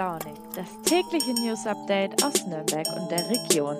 Launig, das tägliche News Update aus Nürnberg und der Region.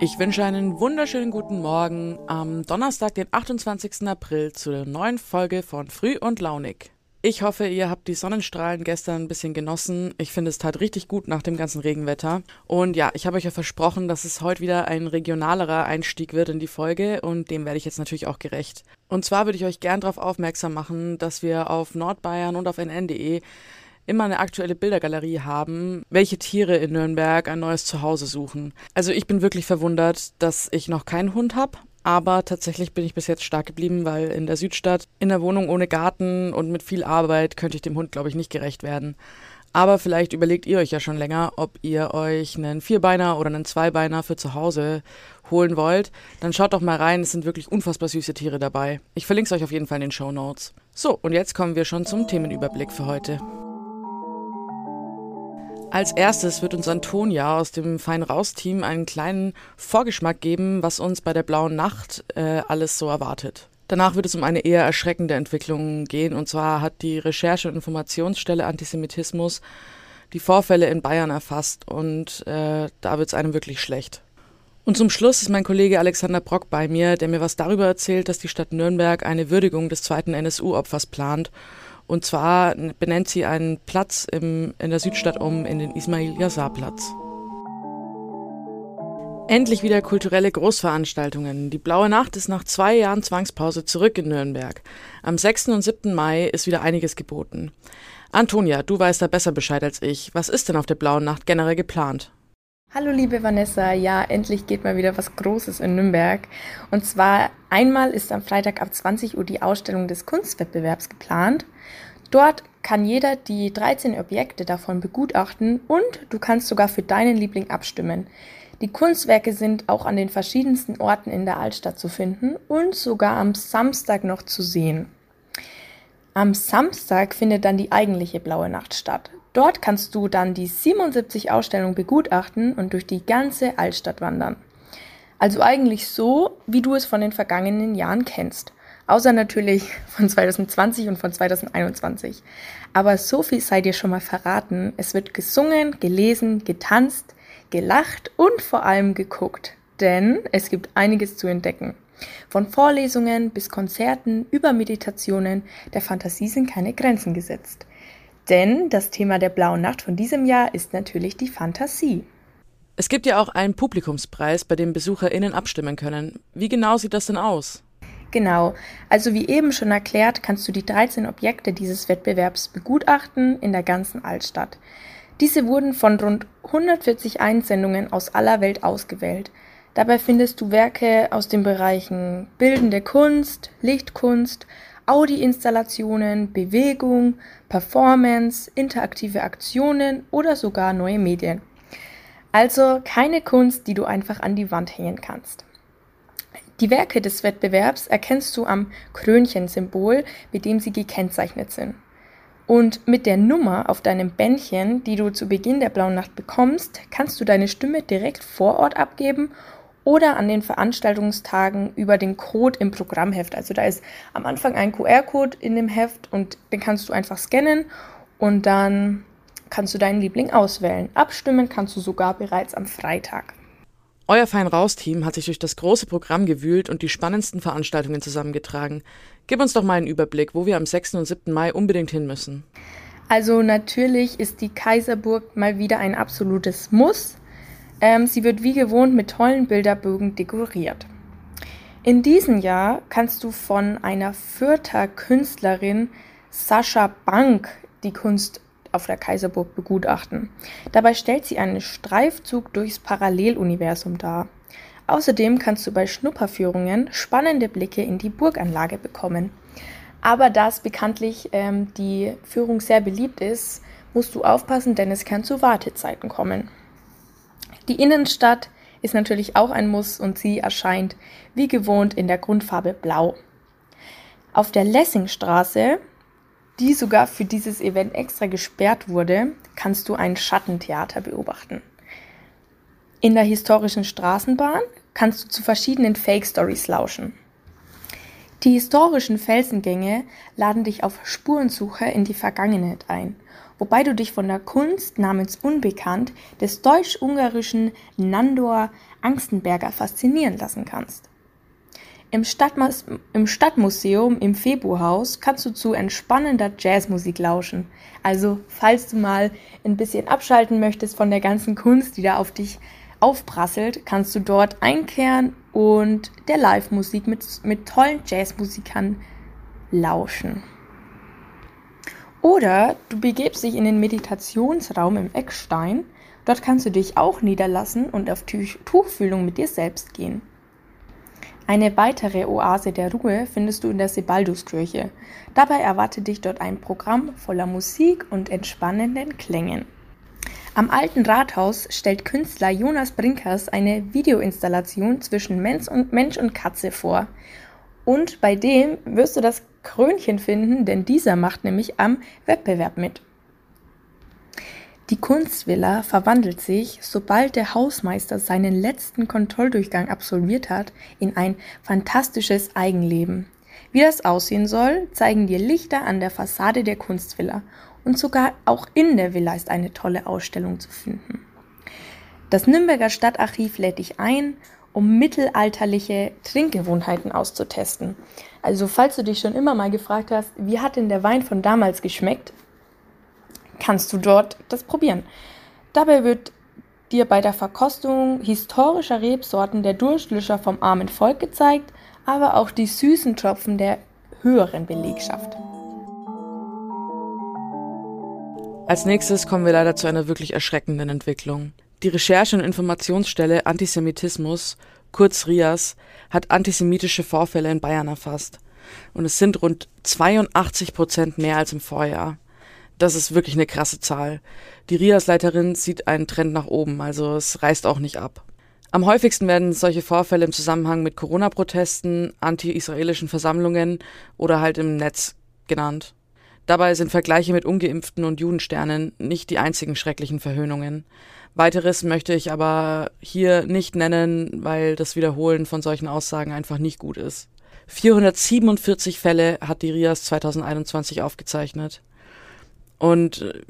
Ich wünsche einen wunderschönen guten Morgen am Donnerstag, den 28. April, zu der neuen Folge von Früh und Launig. Ich hoffe, ihr habt die Sonnenstrahlen gestern ein bisschen genossen. Ich finde, es tat richtig gut nach dem ganzen Regenwetter. Und ja, ich habe euch ja versprochen, dass es heute wieder ein regionalerer Einstieg wird in die Folge und dem werde ich jetzt natürlich auch gerecht. Und zwar würde ich euch gern darauf aufmerksam machen, dass wir auf Nordbayern und auf nn.de immer eine aktuelle Bildergalerie haben, welche Tiere in Nürnberg ein neues Zuhause suchen. Also ich bin wirklich verwundert, dass ich noch keinen Hund habe, aber tatsächlich bin ich bis jetzt stark geblieben, weil in der Südstadt, in der Wohnung ohne Garten und mit viel Arbeit könnte ich dem Hund, glaube ich, nicht gerecht werden. Aber vielleicht überlegt ihr euch ja schon länger, ob ihr euch einen Vierbeiner oder einen Zweibeiner für zu Hause holen wollt. Dann schaut doch mal rein, es sind wirklich unfassbar süße Tiere dabei. Ich verlinke es euch auf jeden Fall in den Show Notes. So, und jetzt kommen wir schon zum Themenüberblick für heute. Als erstes wird uns Antonia aus dem Fein Raus-Team einen kleinen Vorgeschmack geben, was uns bei der Blauen Nacht äh, alles so erwartet. Danach wird es um eine eher erschreckende Entwicklung gehen, und zwar hat die Recherche- und Informationsstelle Antisemitismus die Vorfälle in Bayern erfasst und äh, da wird es einem wirklich schlecht. Und zum Schluss ist mein Kollege Alexander Brock bei mir, der mir was darüber erzählt, dass die Stadt Nürnberg eine Würdigung des zweiten NSU-Opfers plant und zwar benennt sie einen Platz im, in der Südstadt um in den Ismail Yazar Platz. Endlich wieder kulturelle Großveranstaltungen. Die Blaue Nacht ist nach zwei Jahren Zwangspause zurück in Nürnberg. Am 6. und 7. Mai ist wieder einiges geboten. Antonia, du weißt da besser Bescheid als ich. Was ist denn auf der Blauen Nacht generell geplant? Hallo liebe Vanessa, ja, endlich geht mal wieder was Großes in Nürnberg. Und zwar einmal ist am Freitag ab 20 Uhr die Ausstellung des Kunstwettbewerbs geplant. Dort kann jeder die 13 Objekte davon begutachten und du kannst sogar für deinen Liebling abstimmen. Die Kunstwerke sind auch an den verschiedensten Orten in der Altstadt zu finden und sogar am Samstag noch zu sehen. Am Samstag findet dann die eigentliche Blaue Nacht statt. Dort kannst du dann die 77 Ausstellungen begutachten und durch die ganze Altstadt wandern. Also eigentlich so, wie du es von den vergangenen Jahren kennst. Außer natürlich von 2020 und von 2021. Aber so viel sei dir schon mal verraten. Es wird gesungen, gelesen, getanzt, gelacht und vor allem geguckt. Denn es gibt einiges zu entdecken. Von Vorlesungen bis Konzerten über Meditationen, der Fantasie sind keine Grenzen gesetzt. Denn das Thema der blauen Nacht von diesem Jahr ist natürlich die Fantasie. Es gibt ja auch einen Publikumspreis, bei dem BesucherInnen abstimmen können. Wie genau sieht das denn aus? Genau, also wie eben schon erklärt, kannst du die 13 Objekte dieses Wettbewerbs begutachten in der ganzen Altstadt. Diese wurden von rund 140 Einsendungen aus aller Welt ausgewählt. Dabei findest du Werke aus den Bereichen bildende Kunst, Lichtkunst, Audi-Installationen, Bewegung, Performance, interaktive Aktionen oder sogar neue Medien. Also keine Kunst, die du einfach an die Wand hängen kannst. Die Werke des Wettbewerbs erkennst du am Krönchensymbol, mit dem sie gekennzeichnet sind. Und mit der Nummer auf deinem Bändchen, die du zu Beginn der Blauen Nacht bekommst, kannst du deine Stimme direkt vor Ort abgeben oder an den Veranstaltungstagen über den Code im Programmheft. Also da ist am Anfang ein QR-Code in dem Heft und den kannst du einfach scannen und dann kannst du deinen Liebling auswählen. Abstimmen kannst du sogar bereits am Freitag. Euer Fein Raus-Team hat sich durch das große Programm gewühlt und die spannendsten Veranstaltungen zusammengetragen. Gib uns doch mal einen Überblick, wo wir am 6. und 7. Mai unbedingt hin müssen. Also natürlich ist die Kaiserburg mal wieder ein absolutes Muss. Ähm, sie wird wie gewohnt mit tollen Bilderbögen dekoriert. In diesem Jahr kannst du von einer Fürther Künstlerin Sascha Bank die Kunst auf der Kaiserburg begutachten. Dabei stellt sie einen Streifzug durchs Paralleluniversum dar. Außerdem kannst du bei Schnupperführungen spannende Blicke in die Burganlage bekommen. Aber da es bekanntlich ähm, die Führung sehr beliebt ist, musst du aufpassen, denn es kann zu Wartezeiten kommen. Die Innenstadt ist natürlich auch ein Muss und sie erscheint wie gewohnt in der Grundfarbe Blau. Auf der Lessingstraße, die sogar für dieses Event extra gesperrt wurde, kannst du ein Schattentheater beobachten. In der historischen Straßenbahn kannst du zu verschiedenen Fake Stories lauschen. Die historischen Felsengänge laden dich auf Spurensuche in die Vergangenheit ein, wobei du dich von der Kunst namens Unbekannt des deutsch-ungarischen Nandor Angstenberger faszinieren lassen kannst. Im, Stadtmus Im Stadtmuseum im Februarhaus kannst du zu entspannender Jazzmusik lauschen. Also, falls du mal ein bisschen abschalten möchtest von der ganzen Kunst, die da auf dich aufprasselt, kannst du dort einkehren und der Live-Musik mit, mit tollen Jazzmusikern lauschen. Oder du begebst dich in den Meditationsraum im Eckstein. Dort kannst du dich auch niederlassen und auf Tuchfühlung mit dir selbst gehen. Eine weitere Oase der Ruhe findest du in der Sebalduskirche. Dabei erwartet dich dort ein Programm voller Musik und entspannenden Klängen. Am alten Rathaus stellt Künstler Jonas Brinkers eine Videoinstallation zwischen Mensch und, Mensch und Katze vor. Und bei dem wirst du das Krönchen finden, denn dieser macht nämlich am Wettbewerb mit. Die Kunstvilla verwandelt sich, sobald der Hausmeister seinen letzten Kontrolldurchgang absolviert hat, in ein fantastisches Eigenleben. Wie das aussehen soll, zeigen dir Lichter an der Fassade der Kunstvilla und sogar auch in der Villa ist eine tolle Ausstellung zu finden. Das Nürnberger Stadtarchiv lädt dich ein, um mittelalterliche Trinkgewohnheiten auszutesten. Also falls du dich schon immer mal gefragt hast, wie hat denn der Wein von damals geschmeckt, kannst du dort das probieren. Dabei wird dir bei der Verkostung historischer Rebsorten der Durstlöscher vom armen Volk gezeigt, aber auch die süßen Tropfen der höheren Belegschaft. Als nächstes kommen wir leider zu einer wirklich erschreckenden Entwicklung. Die Recherche- und Informationsstelle Antisemitismus, kurz RIAS, hat antisemitische Vorfälle in Bayern erfasst. Und es sind rund 82 Prozent mehr als im Vorjahr das ist wirklich eine krasse Zahl. Die RIAS-Leiterin sieht einen Trend nach oben, also es reißt auch nicht ab. Am häufigsten werden solche Vorfälle im Zusammenhang mit Corona-Protesten, anti-israelischen Versammlungen oder halt im Netz genannt. Dabei sind Vergleiche mit Ungeimpften und Judensternen nicht die einzigen schrecklichen Verhöhnungen. Weiteres möchte ich aber hier nicht nennen, weil das Wiederholen von solchen Aussagen einfach nicht gut ist. 447 Fälle hat die RIAS 2021 aufgezeichnet. Und äh,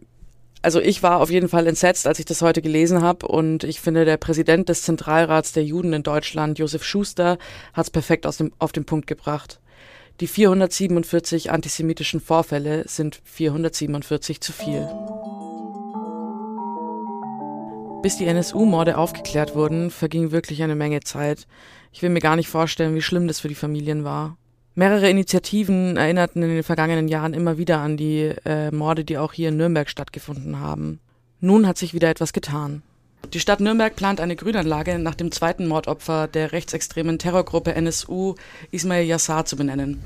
also ich war auf jeden Fall entsetzt, als ich das heute gelesen habe. Und ich finde, der Präsident des Zentralrats der Juden in Deutschland, Josef Schuster, hat es perfekt dem, auf den Punkt gebracht. Die 447 antisemitischen Vorfälle sind 447 zu viel. Bis die NSU-Morde aufgeklärt wurden, verging wirklich eine Menge Zeit. Ich will mir gar nicht vorstellen, wie schlimm das für die Familien war. Mehrere Initiativen erinnerten in den vergangenen Jahren immer wieder an die äh, Morde, die auch hier in Nürnberg stattgefunden haben. Nun hat sich wieder etwas getan. Die Stadt Nürnberg plant eine Grünanlage nach dem zweiten Mordopfer der rechtsextremen Terrorgruppe NSU Ismail Yassar zu benennen.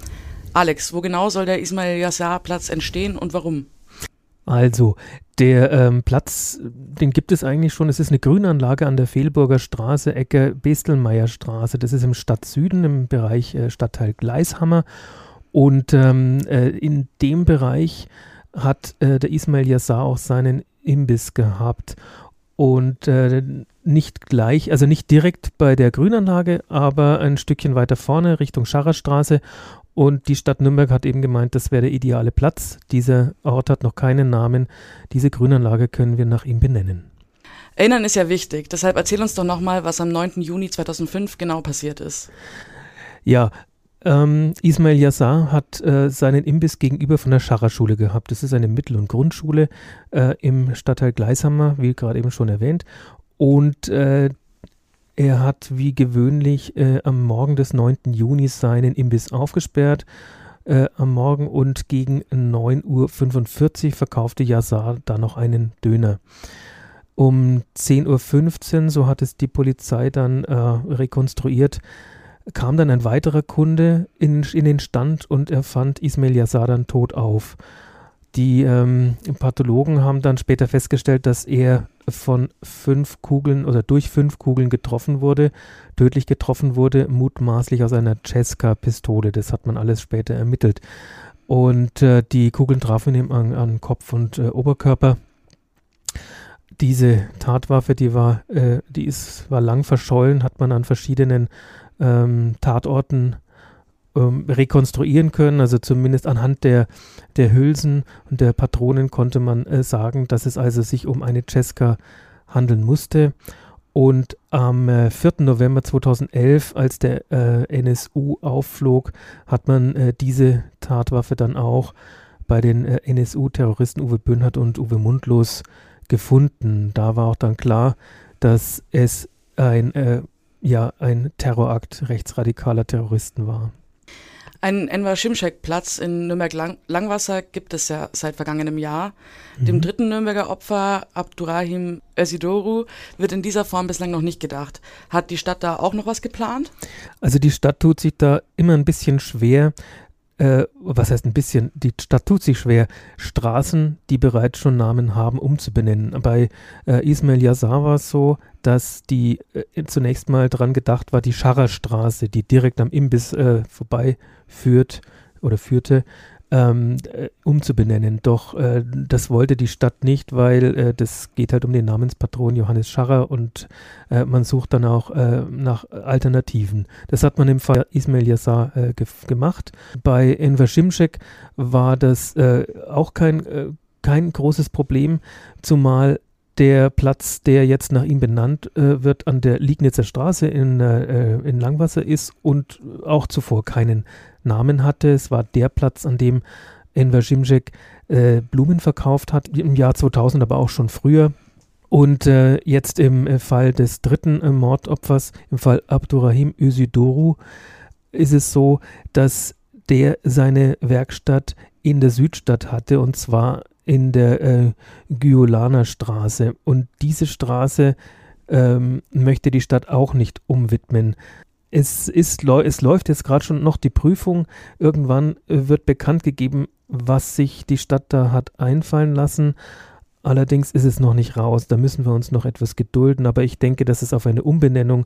Alex, wo genau soll der Ismail Yassar Platz entstehen und warum? Also, der ähm, Platz, den gibt es eigentlich schon. Es ist eine Grünanlage an der Fehlburger Straße, Ecke Bestelmeier Straße. Das ist im Stadtsüden, im Bereich äh, Stadtteil Gleishammer. Und ähm, äh, in dem Bereich hat äh, der Ismail Yassar auch seinen Imbiss gehabt. Und äh, nicht gleich, also nicht direkt bei der Grünanlage, aber ein Stückchen weiter vorne Richtung Scharrerstraße. Und die Stadt Nürnberg hat eben gemeint, das wäre der ideale Platz. Dieser Ort hat noch keinen Namen. Diese Grünanlage können wir nach ihm benennen. Erinnern ist ja wichtig. Deshalb erzähl uns doch nochmal, was am 9. Juni 2005 genau passiert ist. Ja, ähm, Ismail Yassar hat äh, seinen Imbiss gegenüber von der Scharrer-Schule gehabt. Das ist eine Mittel- und Grundschule äh, im Stadtteil Gleishammer, wie gerade eben schon erwähnt. Und äh, er hat wie gewöhnlich äh, am Morgen des 9. Juni seinen Imbiss aufgesperrt. Äh, am Morgen und gegen 9.45 Uhr verkaufte Yazar dann noch einen Döner. Um 10.15 Uhr, so hat es die Polizei dann äh, rekonstruiert, kam dann ein weiterer Kunde in, in, den Stand und er fand Ismail Yazar dann tot auf. Die ähm, Pathologen haben dann später festgestellt, dass er von fünf Kugeln oder durch fünf Kugeln getroffen wurde, tödlich getroffen wurde, mutmaßlich aus einer Cesca-Pistole. Das hat man alles später ermittelt. Und äh, die Kugeln trafen ihm an, an Kopf und äh, Oberkörper. Diese Tatwaffe, die war, äh, die ist, war lang verschollen, hat man an verschiedenen ähm, Tatorten ähm, rekonstruieren können. Also zumindest anhand der, der Hülsen und der Patronen konnte man äh, sagen, dass es also sich um eine Cesca handeln musste. Und am äh, 4. November 2011, als der äh, NSU aufflog, hat man äh, diese Tatwaffe dann auch bei den äh, NSU-Terroristen Uwe Bündert und Uwe Mundlos gefunden. Da war auch dann klar, dass es ein, äh, ja, ein Terrorakt rechtsradikaler Terroristen war. Einen Enver Schimschek-Platz in Nürnberg-Langwasser gibt es ja seit vergangenem Jahr. Mhm. Dem dritten Nürnberger Opfer, Abdurrahim Esidoru, wird in dieser Form bislang noch nicht gedacht. Hat die Stadt da auch noch was geplant? Also die Stadt tut sich da immer ein bisschen schwer, äh, was heißt ein bisschen, die Stadt tut sich schwer, Straßen, die bereits schon Namen haben, umzubenennen. Bei äh, Ismail Yazar war es so, dass die äh, zunächst mal dran gedacht war, die Scharrerstraße, die direkt am Imbiss äh, vorbei führt oder führte, ähm, äh, umzubenennen. Doch äh, das wollte die Stadt nicht, weil äh, das geht halt um den Namenspatron Johannes Scharrer und äh, man sucht dann auch äh, nach Alternativen. Das hat man im Fall Ismail Yassar äh, ge gemacht. Bei Enver Şimşek war das auch kein, kein großes Problem, zumal der Platz, der jetzt nach ihm benannt äh, wird, an der Liegnitzer Straße in, äh, in Langwasser ist und auch zuvor keinen Namen hatte. Es war der Platz, an dem Enver Şimşek äh, Blumen verkauft hat, im Jahr 2000, aber auch schon früher. Und äh, jetzt im äh, Fall des dritten äh, Mordopfers, im Fall Abdurrahim Özidoru, ist es so, dass der seine Werkstatt in der Südstadt hatte und zwar in der äh, Gyolaner Straße. Und diese Straße ähm, möchte die Stadt auch nicht umwidmen. Es, ist, es läuft jetzt gerade schon noch die Prüfung. Irgendwann äh, wird bekannt gegeben, was sich die Stadt da hat einfallen lassen. Allerdings ist es noch nicht raus. Da müssen wir uns noch etwas gedulden. Aber ich denke, dass es auf eine Umbenennung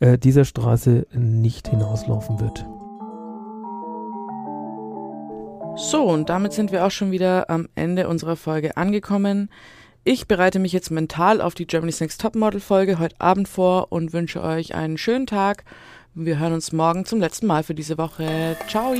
äh, dieser Straße nicht hinauslaufen wird. So, und damit sind wir auch schon wieder am Ende unserer Folge angekommen. Ich bereite mich jetzt mental auf die Germany's Next Topmodel Folge heute Abend vor und wünsche euch einen schönen Tag. Wir hören uns morgen zum letzten Mal für diese Woche. Ciao!